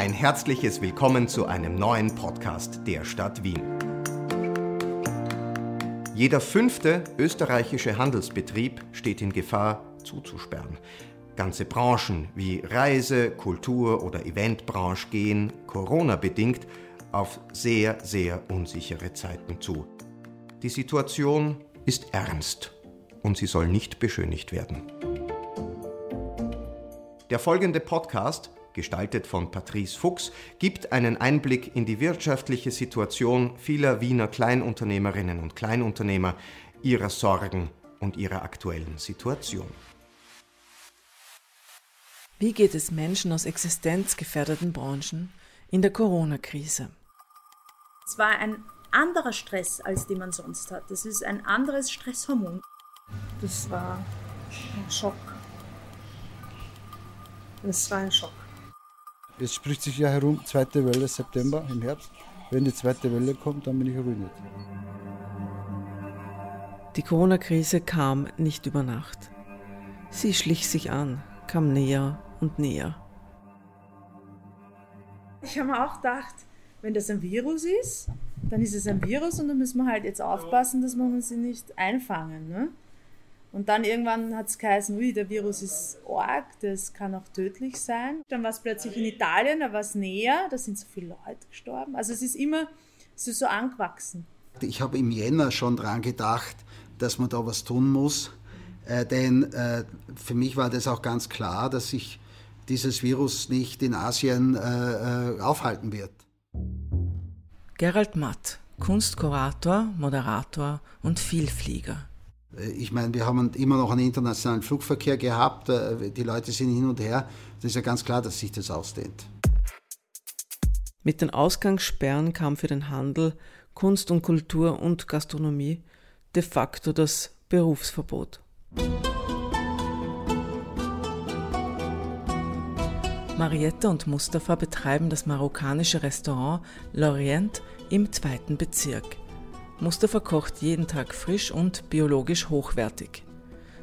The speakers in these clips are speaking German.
Ein herzliches Willkommen zu einem neuen Podcast der Stadt Wien. Jeder fünfte österreichische Handelsbetrieb steht in Gefahr, zuzusperren. Ganze Branchen wie Reise-, Kultur- oder Eventbranche gehen, Corona-bedingt, auf sehr, sehr unsichere Zeiten zu. Die Situation ist ernst und sie soll nicht beschönigt werden. Der folgende Podcast, gestaltet von Patrice Fuchs, gibt einen Einblick in die wirtschaftliche Situation vieler Wiener Kleinunternehmerinnen und Kleinunternehmer, ihrer Sorgen und ihrer aktuellen Situation. Wie geht es Menschen aus existenzgefährdeten Branchen in der Corona-Krise? Es war ein anderer Stress, als den man sonst hat. Das ist ein anderes Stresshormon. Das war ein Schock. Das war ein Schock. Es spricht sich ja herum, zweite Welle September im Herbst. Wenn die zweite Welle kommt, dann bin ich ruiniert. Die Corona-Krise kam nicht über Nacht. Sie schlich sich an, kam näher und näher. Ich habe mir auch gedacht, wenn das ein Virus ist, dann ist es ein Virus und dann müssen wir halt jetzt aufpassen, dass wir sie nicht einfangen. Ne? Und dann irgendwann hat es geheißen, ui, der Virus ist arg, das kann auch tödlich sein. Dann war es plötzlich in Italien, da war es näher, da sind so viele Leute gestorben. Also es ist immer es ist so angewachsen. Ich habe im Jänner schon dran gedacht, dass man da was tun muss. Äh, denn äh, für mich war das auch ganz klar, dass sich dieses Virus nicht in Asien äh, äh aufhalten wird. Gerald Matt, Kunstkurator, Moderator und Vielflieger. Äh, ich meine, wir haben immer noch einen internationalen Flugverkehr gehabt, äh, die Leute sind hin und her. Das ist ja ganz klar, dass sich das ausdehnt. Mit den Ausgangssperren kam für den Handel, Kunst und Kultur und Gastronomie de facto das Berufsverbot. Marietta und Mustafa betreiben das marokkanische Restaurant L'Orient im zweiten Bezirk. Mustafa kocht jeden Tag frisch und biologisch hochwertig.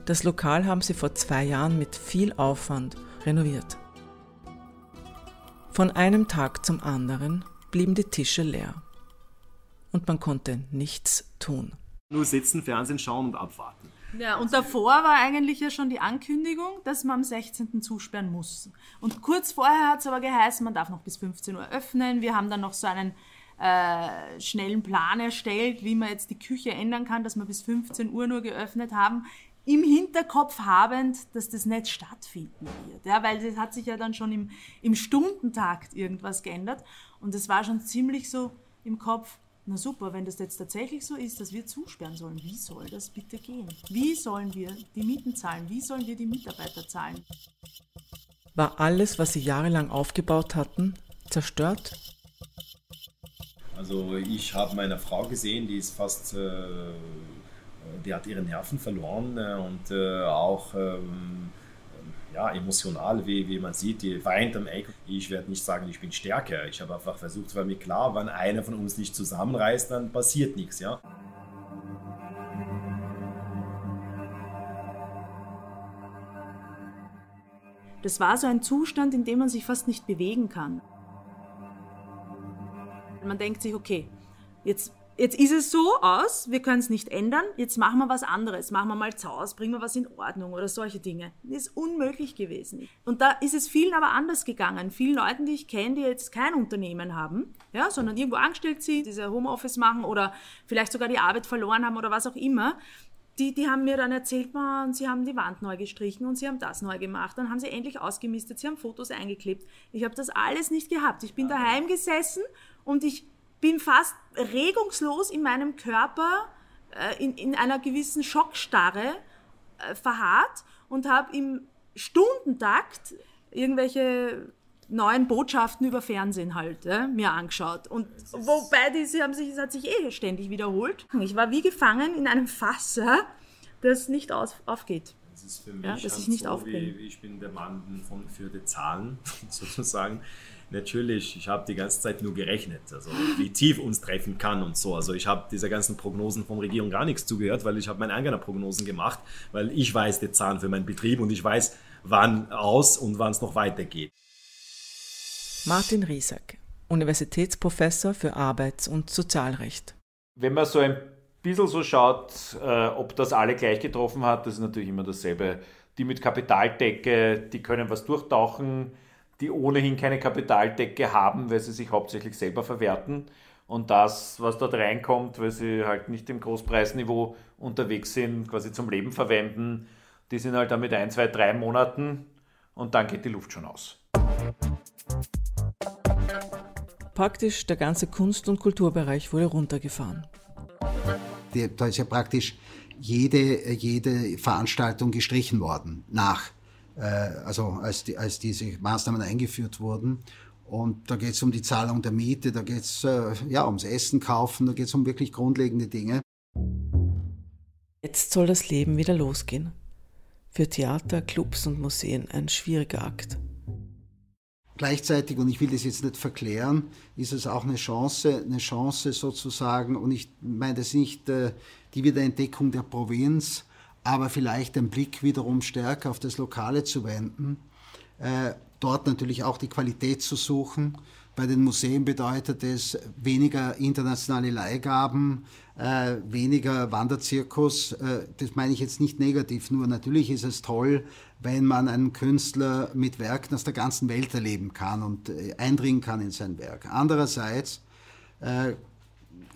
Das Lokal haben sie vor zwei Jahren mit viel Aufwand renoviert. Von einem Tag zum anderen blieben die Tische leer. Und man konnte nichts tun. Nur sitzen, Fernsehen schauen und abwarten. Ja, und davor war eigentlich ja schon die Ankündigung, dass man am 16. zusperren muss. Und kurz vorher hat es aber geheißen, man darf noch bis 15 Uhr öffnen. Wir haben dann noch so einen äh, schnellen Plan erstellt, wie man jetzt die Küche ändern kann, dass wir bis 15 Uhr nur geöffnet haben, im Hinterkopf habend, dass das nicht stattfinden wird. Ja, weil es hat sich ja dann schon im, im Stundentakt irgendwas geändert. Und es war schon ziemlich so im Kopf, na super, wenn das jetzt tatsächlich so ist, dass wir zusperren sollen, wie soll das bitte gehen? Wie sollen wir die Mieten zahlen? Wie sollen wir die Mitarbeiter zahlen? War alles, was sie jahrelang aufgebaut hatten, zerstört? Also ich habe meine Frau gesehen, die ist fast, äh, die hat ihre Nerven verloren äh, und äh, auch ähm, ja, emotional, wie, wie man sieht, die weint am Eck. Ich werde nicht sagen, ich bin stärker. Ich habe einfach versucht, weil mir klar, wenn einer von uns nicht zusammenreißt, dann passiert nichts, ja. Das war so ein Zustand, in dem man sich fast nicht bewegen kann. Man denkt sich, okay, jetzt jetzt ist es so aus, wir können es nicht ändern, jetzt machen wir was anderes, machen wir mal Zaus, bringen wir was in Ordnung oder solche Dinge. Das ist unmöglich gewesen. Und da ist es vielen aber anders gegangen. Vielen Leuten, die ich kenne, die jetzt kein Unternehmen haben, ja, sondern irgendwo angestellt sind, diese Homeoffice machen oder vielleicht sogar die Arbeit verloren haben oder was auch immer, die, die haben mir dann erzählt, man, sie haben die Wand neu gestrichen und sie haben das neu gemacht. Dann haben sie endlich ausgemistet, sie haben Fotos eingeklebt. Ich habe das alles nicht gehabt. Ich bin daheim gesessen und ich bin fast regungslos in meinem Körper äh, in, in einer gewissen Schockstarre äh, verharrt und habe im Stundentakt irgendwelche neuen Botschaften über Fernsehen halt äh, mir angeschaut. Und wobei diese haben sich, es hat sich eh ständig wiederholt. Ich war wie gefangen in einem Fass, das nicht aus, aufgeht. Das ist für mich ja, halt ich nicht so, wie, ich bin der Mann von, für die Zahlen sozusagen natürlich, ich habe die ganze Zeit nur gerechnet, also wie tief uns treffen kann und so. Also ich habe dieser ganzen Prognosen von Regierung gar nichts zugehört, weil ich habe meine eigenen Prognosen gemacht, weil ich weiß die Zahlen für meinen Betrieb und ich weiß, wann aus und wann es noch weitergeht. Martin Riesack, Universitätsprofessor für Arbeits- und Sozialrecht. Wenn man so ein bisschen so schaut, äh, ob das alle gleich getroffen hat, das ist natürlich immer dasselbe. Die mit Kapitaldecke, die können was durchtauchen, die ohnehin keine Kapitaldecke haben, weil sie sich hauptsächlich selber verwerten. Und das, was dort reinkommt, weil sie halt nicht im Großpreisniveau unterwegs sind, quasi zum Leben verwenden, die sind halt dann mit ein, zwei, drei Monaten und dann geht die Luft schon aus. Praktisch der ganze Kunst- und Kulturbereich wurde runtergefahren. Da ist ja praktisch jede, jede Veranstaltung gestrichen worden, nach, also als, die, als diese Maßnahmen eingeführt wurden. Und da geht es um die Zahlung der Miete, da geht es äh, ja, ums Essen kaufen, da geht es um wirklich grundlegende Dinge. Jetzt soll das Leben wieder losgehen. Für Theater, Clubs und Museen ein schwieriger Akt. Gleichzeitig, und ich will das jetzt nicht verklären, ist es auch eine Chance, eine Chance sozusagen, und ich meine das nicht äh, die Wiederentdeckung der Provinz, aber vielleicht den Blick wiederum stärker auf das Lokale zu wenden, äh, dort natürlich auch die Qualität zu suchen. Bei den Museen bedeutet es weniger internationale Leihgaben, äh, weniger Wanderzirkus. Äh, das meine ich jetzt nicht negativ, nur natürlich ist es toll, wenn man einen Künstler mit Werken aus der ganzen Welt erleben kann und äh, eindringen kann in sein Werk. Andererseits äh,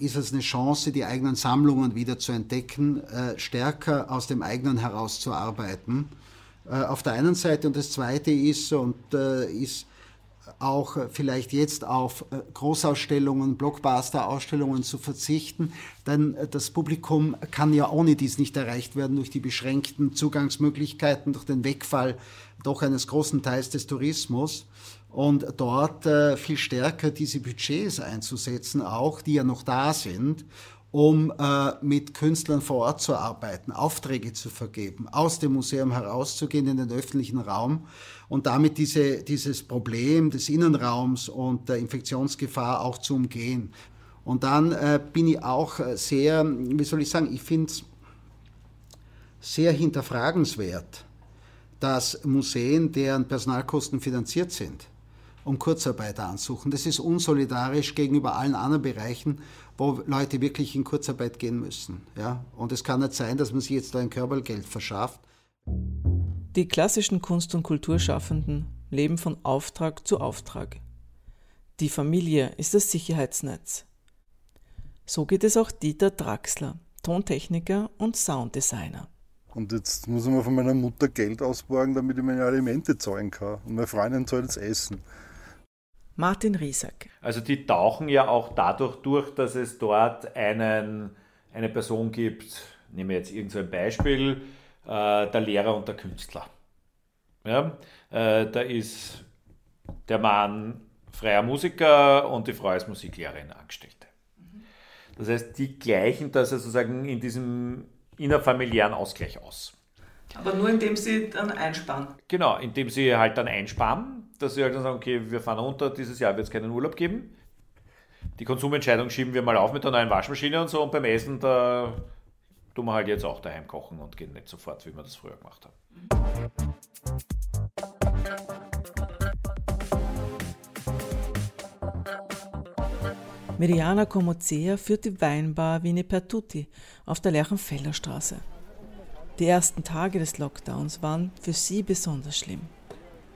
ist es eine Chance, die eigenen Sammlungen wieder zu entdecken, äh, stärker aus dem eigenen herauszuarbeiten. Äh, auf der einen Seite und das Zweite ist und äh, ist auch vielleicht jetzt auf Großausstellungen, Blockbuster-Ausstellungen zu verzichten, denn das Publikum kann ja ohne dies nicht erreicht werden durch die beschränkten Zugangsmöglichkeiten, durch den Wegfall doch eines großen Teils des Tourismus und dort äh, viel stärker diese Budgets einzusetzen, auch die ja noch da sind, um äh, mit Künstlern vor Ort zu arbeiten, Aufträge zu vergeben, aus dem Museum herauszugehen in den öffentlichen Raum und damit diese, dieses Problem des Innenraums und der Infektionsgefahr auch zu umgehen. Und dann äh, bin ich auch sehr, wie soll ich sagen, ich finde es sehr hinterfragenswert, dass Museen, deren Personalkosten finanziert sind, um Kurzarbeit ansuchen. Das ist unsolidarisch gegenüber allen anderen Bereichen, wo Leute wirklich in Kurzarbeit gehen müssen. Ja? Und es kann nicht sein, dass man sich jetzt da ein Körpergeld verschafft. Die klassischen Kunst- und Kulturschaffenden leben von Auftrag zu Auftrag. Die Familie ist das Sicherheitsnetz. So geht es auch Dieter Draxler, Tontechniker und Sounddesigner. Und jetzt muss ich mir von meiner Mutter Geld ausborgen, damit ich meine Alimente zahlen kann. Und meine Freundin zahlt das Essen. Martin Riesack. Also die tauchen ja auch dadurch durch, dass es dort einen, eine Person gibt, nehmen wir jetzt irgendein so Beispiel, äh, der Lehrer und der Künstler. Ja, äh, da ist der Mann freier Musiker und die Frau ist Musiklehrerin Angestellte. Das heißt, die gleichen das sozusagen in diesem innerfamiliären Ausgleich aus. Aber nur indem sie dann einsparen. Genau, indem sie halt dann einsparen, dass sie halt dann sagen, okay, wir fahren runter, dieses Jahr wird es keinen Urlaub geben. Die Konsumentscheidung schieben wir mal auf mit der neuen Waschmaschine und so und beim Essen, da tun wir halt jetzt auch daheim kochen und gehen nicht sofort, wie wir das früher gemacht haben. Meriana Comozea führt die Weinbar Vini per Tutti auf der Lerchenfelder Straße. Die ersten Tage des Lockdowns waren für sie besonders schlimm.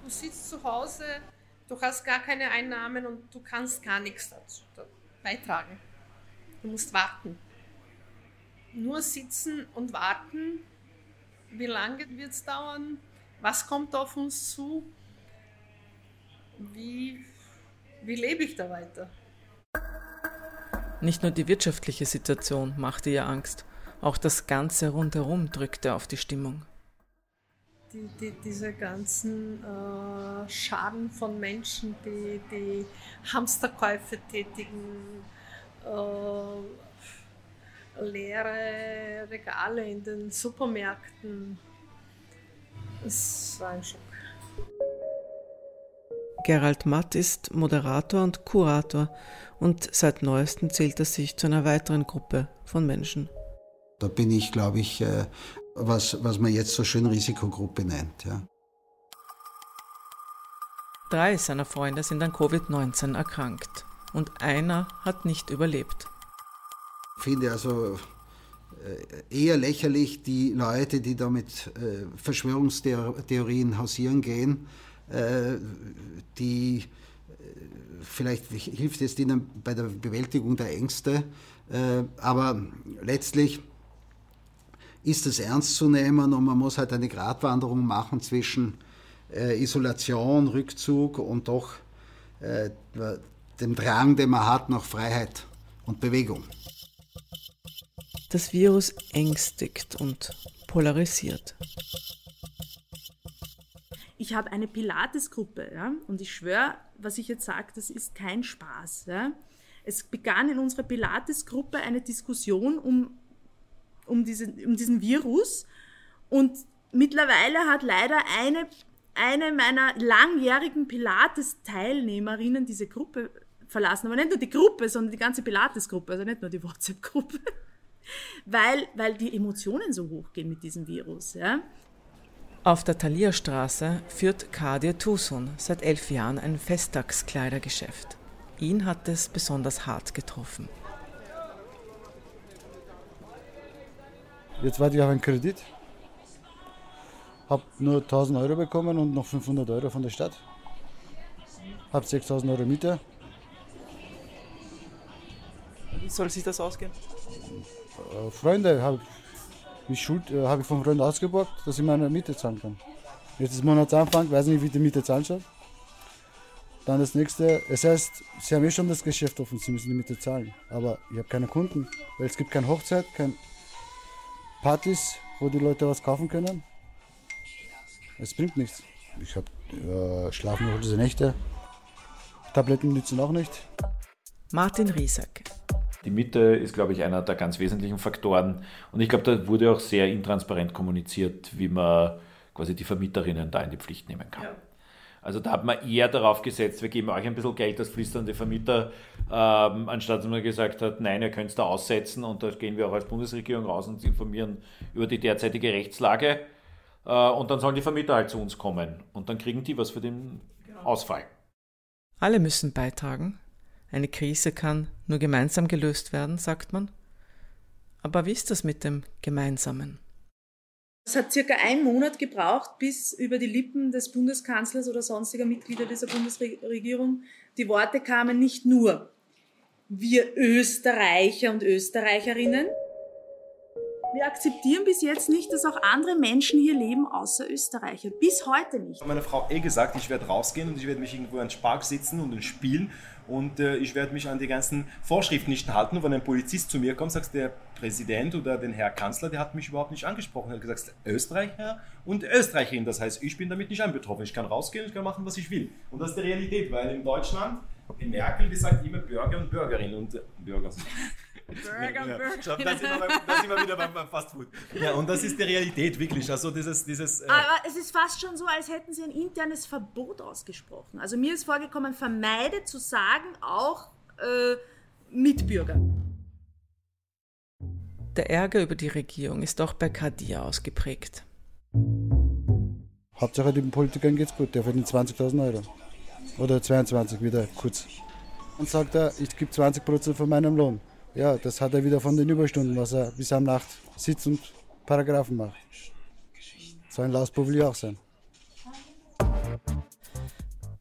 Du sitzt zu Hause, du hast gar keine Einnahmen und du kannst gar nichts dazu beitragen. Du musst warten. Nur sitzen und warten. Wie lange wird es dauern? Was kommt auf uns zu? Wie, wie lebe ich da weiter? Nicht nur die wirtschaftliche Situation machte ihr Angst, auch das Ganze rundherum drückte auf die Stimmung. Die, die, diese ganzen äh, Scharen von Menschen, die, die Hamsterkäufe tätigen, äh, leere Regale in den Supermärkten. Es war ein Schock. Gerald Matt ist Moderator und Kurator und seit neuestem zählt er sich zu einer weiteren Gruppe von Menschen. Da bin ich, glaube ich, äh, was, was man jetzt so schön Risikogruppe nennt. Ja. Drei seiner Freunde sind an Covid-19 erkrankt und einer hat nicht überlebt. Ich finde also äh, eher lächerlich die Leute, die da mit äh, Verschwörungstheorien hausieren gehen, äh, die vielleicht hilft es ihnen bei der Bewältigung der Ängste, aber letztlich ist es ernst zu nehmen und man muss halt eine Gratwanderung machen zwischen Isolation, Rückzug und doch dem Drang, den man hat nach Freiheit und Bewegung. Das Virus ängstigt und polarisiert. Ich habe eine Pilates-Gruppe ja, und ich schwöre, was ich jetzt sage, das ist kein Spaß. Ja. Es begann in unserer Pilates-Gruppe eine Diskussion um, um, diesen, um diesen Virus und mittlerweile hat leider eine, eine meiner langjährigen Pilates-Teilnehmerinnen diese Gruppe verlassen. Aber nicht nur die Gruppe, sondern die ganze Pilates-Gruppe, also nicht nur die WhatsApp-Gruppe weil, weil die Emotionen so hoch gehen mit diesem Virus. Ja? Auf der Thalia-Straße führt Kadir Tusun seit elf Jahren ein Festtagskleidergeschäft. Ihn hat es besonders hart getroffen. Jetzt warte ich auf einen Kredit. Hab nur 1000 Euro bekommen und noch 500 Euro von der Stadt. Hab 6000 Euro Miete. Wie soll sich das ausgehen? Äh, Freunde habe ich, Schuld, äh, hab ich von Freunden ausgeborgt, dass ich meine Miete zahlen kann. Jetzt ist Monatsanfang, weiß nicht, wie die Miete zahlen soll. Dann das nächste, es heißt, sie haben eh schon das Geschäft offen, sie müssen die Miete zahlen. Aber ich habe keine Kunden, weil es gibt keine Hochzeit, keine Partys, wo die Leute was kaufen können. Es bringt nichts. Ich habe äh, schlafen nur diese Nächte. Tabletten nützen auch nicht. Martin Riesack, die Miete ist, glaube ich, einer der ganz wesentlichen Faktoren. Und ich glaube, da wurde auch sehr intransparent kommuniziert, wie man quasi die Vermieterinnen da in die Pflicht nehmen kann. Ja. Also da hat man eher darauf gesetzt, wir geben euch ein bisschen Geld als flüsternde Vermieter, ähm, anstatt dass man gesagt hat, nein, ihr könnt es da aussetzen und da gehen wir auch als Bundesregierung raus und informieren über die derzeitige Rechtslage. Äh, und dann sollen die Vermieter halt zu uns kommen und dann kriegen die was für den Ausfall. Alle müssen beitragen. Eine Krise kann nur gemeinsam gelöst werden, sagt man. Aber wie ist das mit dem Gemeinsamen? Es hat circa einen Monat gebraucht, bis über die Lippen des Bundeskanzlers oder sonstiger Mitglieder dieser Bundesregierung die Worte kamen, nicht nur wir Österreicher und Österreicherinnen, wir akzeptieren bis jetzt nicht, dass auch andere Menschen hier leben, außer Österreicher. Bis heute nicht. Meine Frau eh gesagt, ich werde rausgehen und ich werde mich irgendwo an Spark sitzen und spielen und äh, ich werde mich an die ganzen Vorschriften nicht halten. Und wenn ein Polizist zu mir kommt, sagt der Präsident oder den Herr Kanzler, der hat mich überhaupt nicht angesprochen. Er hat gesagt, Österreicher und Österreicherin. Das heißt, ich bin damit nicht anbetroffen. Ich kann rausgehen, ich kann machen, was ich will. Und das ist die Realität, weil in Deutschland, in Merkel, die sagt immer Bürger und Bürgerin und äh, Bürger. Burger, ja. Burger. Schau, da, sind wir, da sind wir wieder beim, beim Fastfood. Ja, und das ist die Realität, wirklich. Also dieses, dieses, äh Aber es ist fast schon so, als hätten sie ein internes Verbot ausgesprochen. Also mir ist vorgekommen, vermeide zu sagen, auch äh, Mitbürger. Der Ärger über die Regierung ist auch bei Kadir ausgeprägt. Hauptsache den Politikern geht's gut, der verdient 20.000 Euro. Oder 22 wieder kurz. Und sagt er, ich gebe 20% von meinem Lohn ja, das hat er wieder von den Überstunden, was er bis am Nacht sitzt und Paragraphen macht. So ein Lausbub will ich auch sein.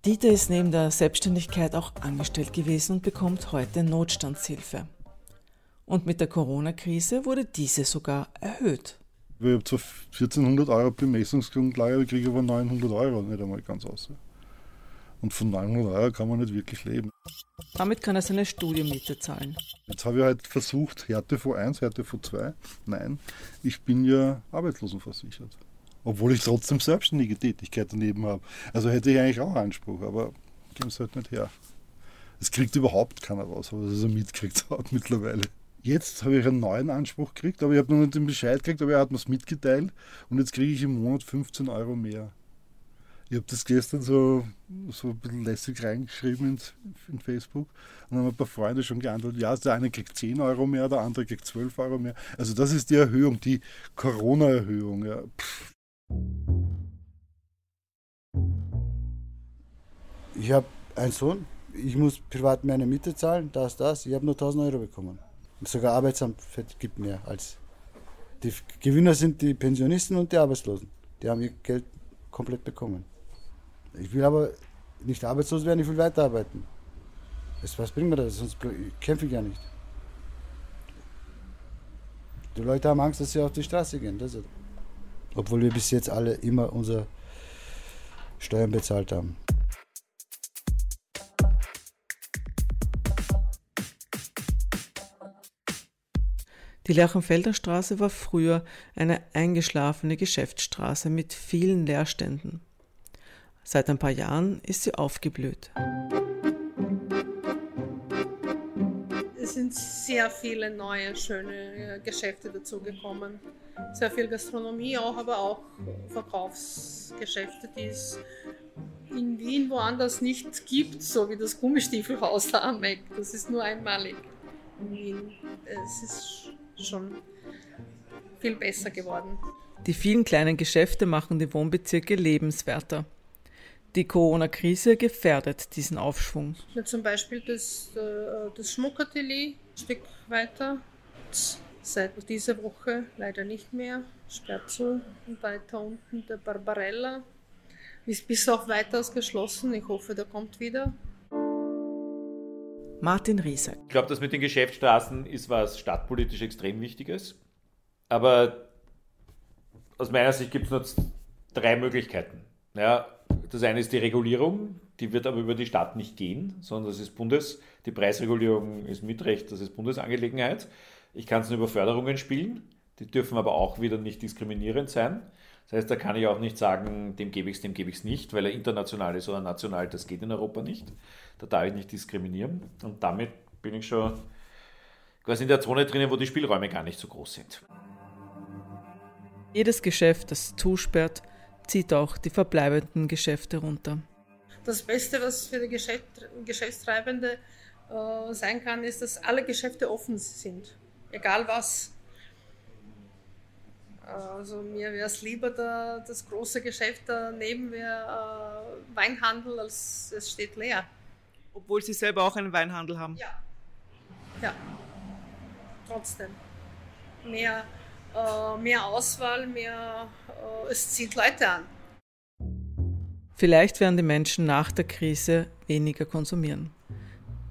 Dieter ist neben der Selbstständigkeit auch angestellt gewesen und bekommt heute Notstandshilfe. Und mit der Corona-Krise wurde diese sogar erhöht. Ich habe zwar 1400 Euro Bemessungsgrundlage, aber kriege aber 900 Euro nicht einmal ganz aus. Und von 900 Euro kann man nicht wirklich leben. Damit kann er seine Studienmiete zahlen. Jetzt habe ich halt versucht, Härtefond 1, Härtefond 2. Nein, ich bin ja arbeitslosenversichert. Obwohl ich trotzdem selbstständige Tätigkeit daneben habe. Also hätte ich eigentlich auch Anspruch, aber geben es halt nicht her. Es kriegt überhaupt keiner raus, aber das ist ein mitkriegt hat mittlerweile. Jetzt habe ich einen neuen Anspruch gekriegt, aber ich habe noch nicht den Bescheid gekriegt, aber er hat mir es mitgeteilt und jetzt kriege ich im Monat 15 Euro mehr. Ich habe das gestern so, so ein bisschen lässig reingeschrieben in, in Facebook und haben ein paar Freunde schon geantwortet, ja, der eine kriegt 10 Euro mehr, der andere kriegt 12 Euro mehr. Also das ist die Erhöhung, die Corona-Erhöhung. Ja. Ich habe einen Sohn, ich muss privat meine Miete zahlen, das, das. Ich habe nur 1000 Euro bekommen. Sogar Arbeitsamt gibt mehr als. Die Gewinner sind die Pensionisten und die Arbeitslosen. Die haben ihr Geld komplett bekommen. Ich will aber nicht arbeitslos werden, ich will weiterarbeiten. Was bringt mir das? Sonst kämpfe ich ja nicht. Die Leute haben Angst, dass sie auf die Straße gehen. Das ist, obwohl wir bis jetzt alle immer unsere Steuern bezahlt haben. Die Lerchenfelder Straße war früher eine eingeschlafene Geschäftsstraße mit vielen Leerständen. Seit ein paar Jahren ist sie aufgeblüht. Es sind sehr viele neue, schöne Geschäfte dazugekommen. Sehr viel Gastronomie auch, aber auch Verkaufsgeschäfte, die es in Wien woanders nicht gibt, so wie das Gummistiefelhaus da am Eck. Das ist nur einmalig in Wien. Es ist schon viel besser geworden. Die vielen kleinen Geschäfte machen die Wohnbezirke lebenswerter. Die Corona-Krise gefährdet diesen Aufschwung. Ja, zum Beispiel das, äh, das Schmuckatelier, ein Stück weiter, seit dieser Woche leider nicht mehr, sperrt zu. Und weiter unten der Barbarella ist bis auf weiteres geschlossen. Ich hoffe, der kommt wieder. Martin Riesack. Ich glaube, das mit den Geschäftsstraßen ist was stadtpolitisch extrem Wichtiges. Aber aus meiner Sicht gibt es nur drei Möglichkeiten. Ja, das eine ist die Regulierung, die wird aber über die Stadt nicht gehen, sondern das ist Bundes. Die Preisregulierung ist Mitrecht, das ist Bundesangelegenheit. Ich kann es nur über Förderungen spielen, die dürfen aber auch wieder nicht diskriminierend sein. Das heißt, da kann ich auch nicht sagen, dem gebe ich es, dem gebe ich es nicht, weil er international ist oder national, das geht in Europa nicht. Da darf ich nicht diskriminieren. Und damit bin ich schon quasi in der Zone drinnen, wo die Spielräume gar nicht so groß sind. Jedes Geschäft, das zusperrt, zieht auch die verbleibenden Geschäfte runter. Das Beste, was für die Geschäft, Geschäftstreibende äh, sein kann, ist, dass alle Geschäfte offen sind. Egal was. Also mir wäre es lieber da, das große Geschäft daneben wäre äh, Weinhandel, als es steht leer. Obwohl Sie selber auch einen Weinhandel haben? Ja. Ja. Trotzdem. Mehr, mehr Auswahl, mehr, äh, es zieht Leute an. Vielleicht werden die Menschen nach der Krise weniger konsumieren.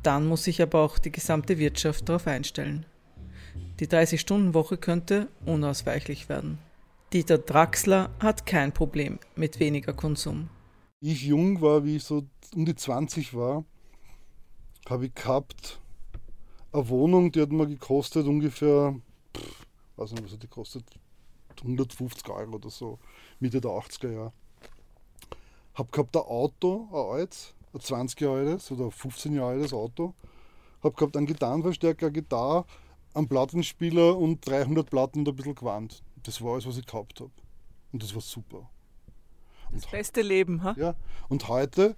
Dann muss sich aber auch die gesamte Wirtschaft darauf einstellen. Die 30-Stunden-Woche könnte unausweichlich werden. Dieter Draxler hat kein Problem mit weniger Konsum. Wie ich jung war, wie ich so um die 20 war, habe ich gehabt eine Wohnung, die hat mir gekostet ungefähr, weiß nicht, was die kostet, 150 Euro oder so, Mitte der 80er Jahre. Habe gehabt ein Auto, ein altes, ein 20 Jahre altes oder 15 Jahre altes Auto. Habe gehabt einen Gitarrenverstärker, eine Gitarre, einen Plattenspieler und 300 Platten und ein bisschen Gewand. Das war alles, was ich gehabt habe. Und das war super. Und das beste Leben, ha? Ja. Und heute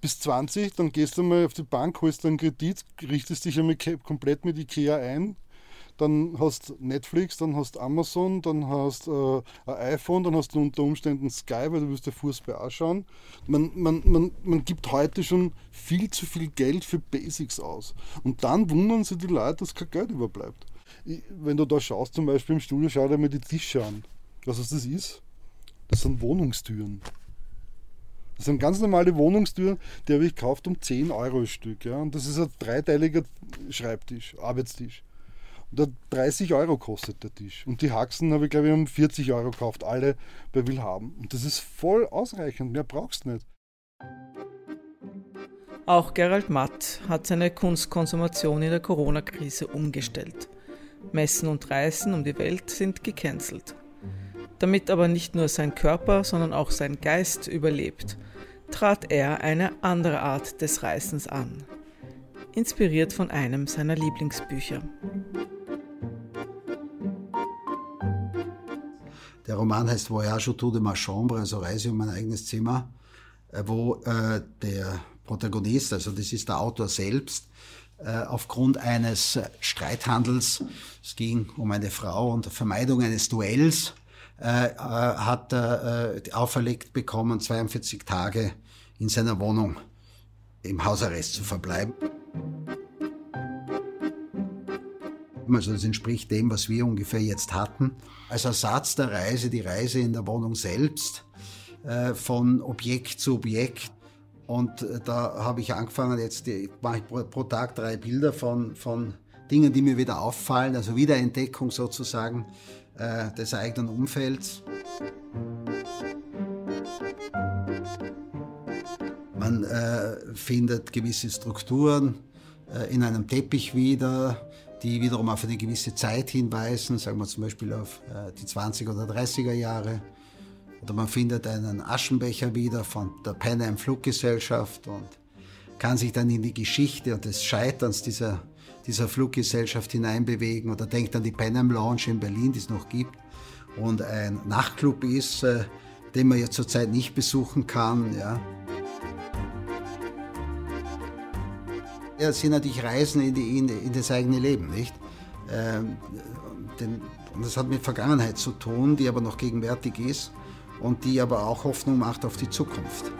bis 20, dann gehst du mal auf die Bank, holst einen Kredit, richtest dich einmal komplett mit Ikea ein, dann hast Netflix, dann hast Amazon, dann hast äh, ein iPhone, dann hast du unter Umständen Sky, weil du wirst dir Fußball anschauen. Man, man, man, man gibt heute schon viel zu viel Geld für Basics aus. Und dann wundern sich die Leute, dass kein Geld überbleibt. Ich, wenn du da schaust, zum Beispiel im Studio, schau dir mal die Tische an. Was das ist? Das sind Wohnungstüren. Das sind ganz normale Wohnungstüren, die habe ich gekauft um 10 Euro Stück. Ja? Und das ist ein dreiteiliger Schreibtisch, Arbeitstisch. Und der 30 Euro kostet der Tisch. Und die Haxen habe ich, glaube ich, um 40 Euro gekauft, alle bei Willhaben. Und das ist voll ausreichend, mehr brauchst du nicht. Auch Gerald Matt hat seine Kunstkonsumation in der Corona-Krise umgestellt. Messen und Reisen um die Welt sind gecancelt. Damit aber nicht nur sein Körper, sondern auch sein Geist überlebt, trat er eine andere Art des Reisens an, inspiriert von einem seiner Lieblingsbücher. Der Roman heißt Voyage autour de ma chambre, also Reise um mein eigenes Zimmer, äh, wo äh, der Protagonist, also das ist der Autor selbst, äh, aufgrund eines Streithandels, es ging um eine Frau und Vermeidung eines Duells, äh, äh, hat er äh, auferlegt bekommen, 42 Tage in seiner Wohnung im Hausarrest zu verbleiben. Also das entspricht dem, was wir ungefähr jetzt hatten. Als Ersatz der Reise, die Reise in der Wohnung selbst, äh, von Objekt zu Objekt. Und äh, da habe ich angefangen, jetzt mache ich pro, Tag drei Bilder von, von Dingen, die mir wieder auffallen, also Wiederentdeckung sozusagen äh, des eigenen Umfelds. Man äh, findet gewisse Strukturen äh, in einem Teppich wieder, die wiederum auf eine gewisse Zeit hinweisen, sagen wir zum Beispiel auf äh, die 20er oder 30er Jahre. Oder man findet einen Aschenbecher wieder von der Pan Am Fluggesellschaft und kann sich dann in die Geschichte und des Scheiterns dieser, dieser Fluggesellschaft hineinbewegen oder denkt an die Pan Am Lounge in Berlin, die es noch gibt und ein Nachtclub ist, äh, den man ja zurzeit nicht besuchen kann. Ja. Ja, sind natürlich Reisen in, die, in, in das eigene Leben, nicht? Ähm, denn, und das hat mit Vergangenheit zu tun, die aber noch gegenwärtig ist und die aber auch Hoffnung macht auf die Zukunft.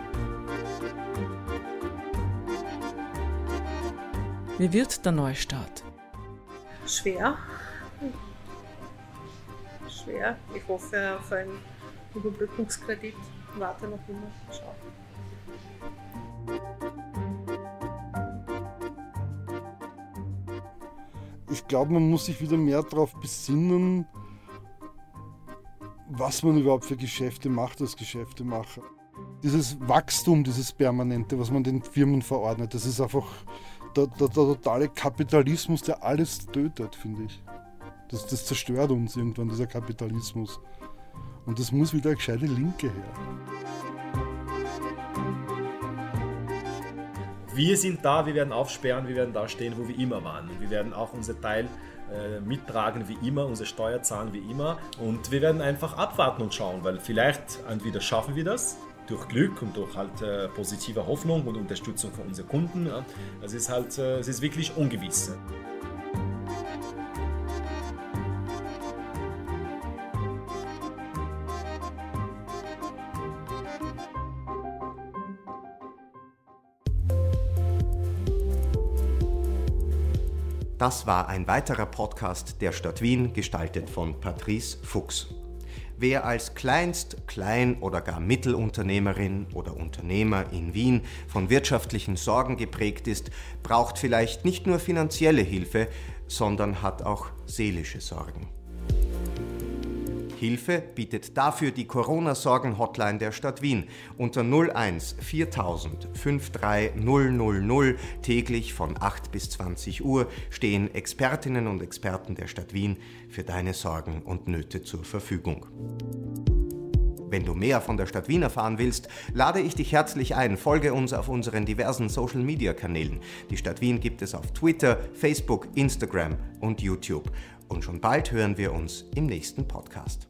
Wie wird der Neustart? Schwer. Schwer. Ich hoffe auf einen Überbrückungskredit. Warte noch immer. Schau. Ich glaube, man muss sich wieder mehr darauf besinnen, was man überhaupt für Geschäfte macht als Geschäftemacher. Dieses Wachstum, dieses Permanente, was man den Firmen verordnet, das ist einfach der, der, der totale Kapitalismus, der alles tötet, finde ich. Das, das zerstört uns irgendwann, dieser Kapitalismus. Und das muss wieder eine gescheite Linke her. Wir sind da, wir werden aufsperren, wir werden da stehen, wo wir immer waren. Und wir werden auch unser Teil äh, mittragen wie immer, unsere Steuer zahlen wie immer. Und wir werden einfach abwarten und schauen, weil vielleicht entweder schaffen wir das durch Glück und durch halt äh, positive Hoffnung und Unterstützung von unseren Kunden. Ja. Es ist halt, äh, es ist wirklich ungewiss. Das war ein weiterer Podcast der Stadt Wien, gestaltet von Patrice Fuchs. Wer als Kleinst-, Klein- oder gar Mittelunternehmerin oder Unternehmer in Wien von wirtschaftlichen Sorgen geprägt ist, braucht vielleicht nicht nur finanzielle Hilfe, sondern hat auch seelische Sorgen. Hilfe bietet dafür die Corona-Sorgen-Hotline der Stadt Wien unter 01 4000 53000 täglich von 8 bis 20 Uhr stehen Expertinnen und Experten der Stadt Wien für deine Sorgen und Nöte zur Verfügung. Wenn du mehr von der Stadt Wien erfahren willst, lade ich dich herzlich ein. Folge uns auf unseren diversen Social Media Kanälen. Die Stadt Wien gibt es auf Twitter, Facebook, Instagram und YouTube. Und schon bald hören wir uns im nächsten Podcast.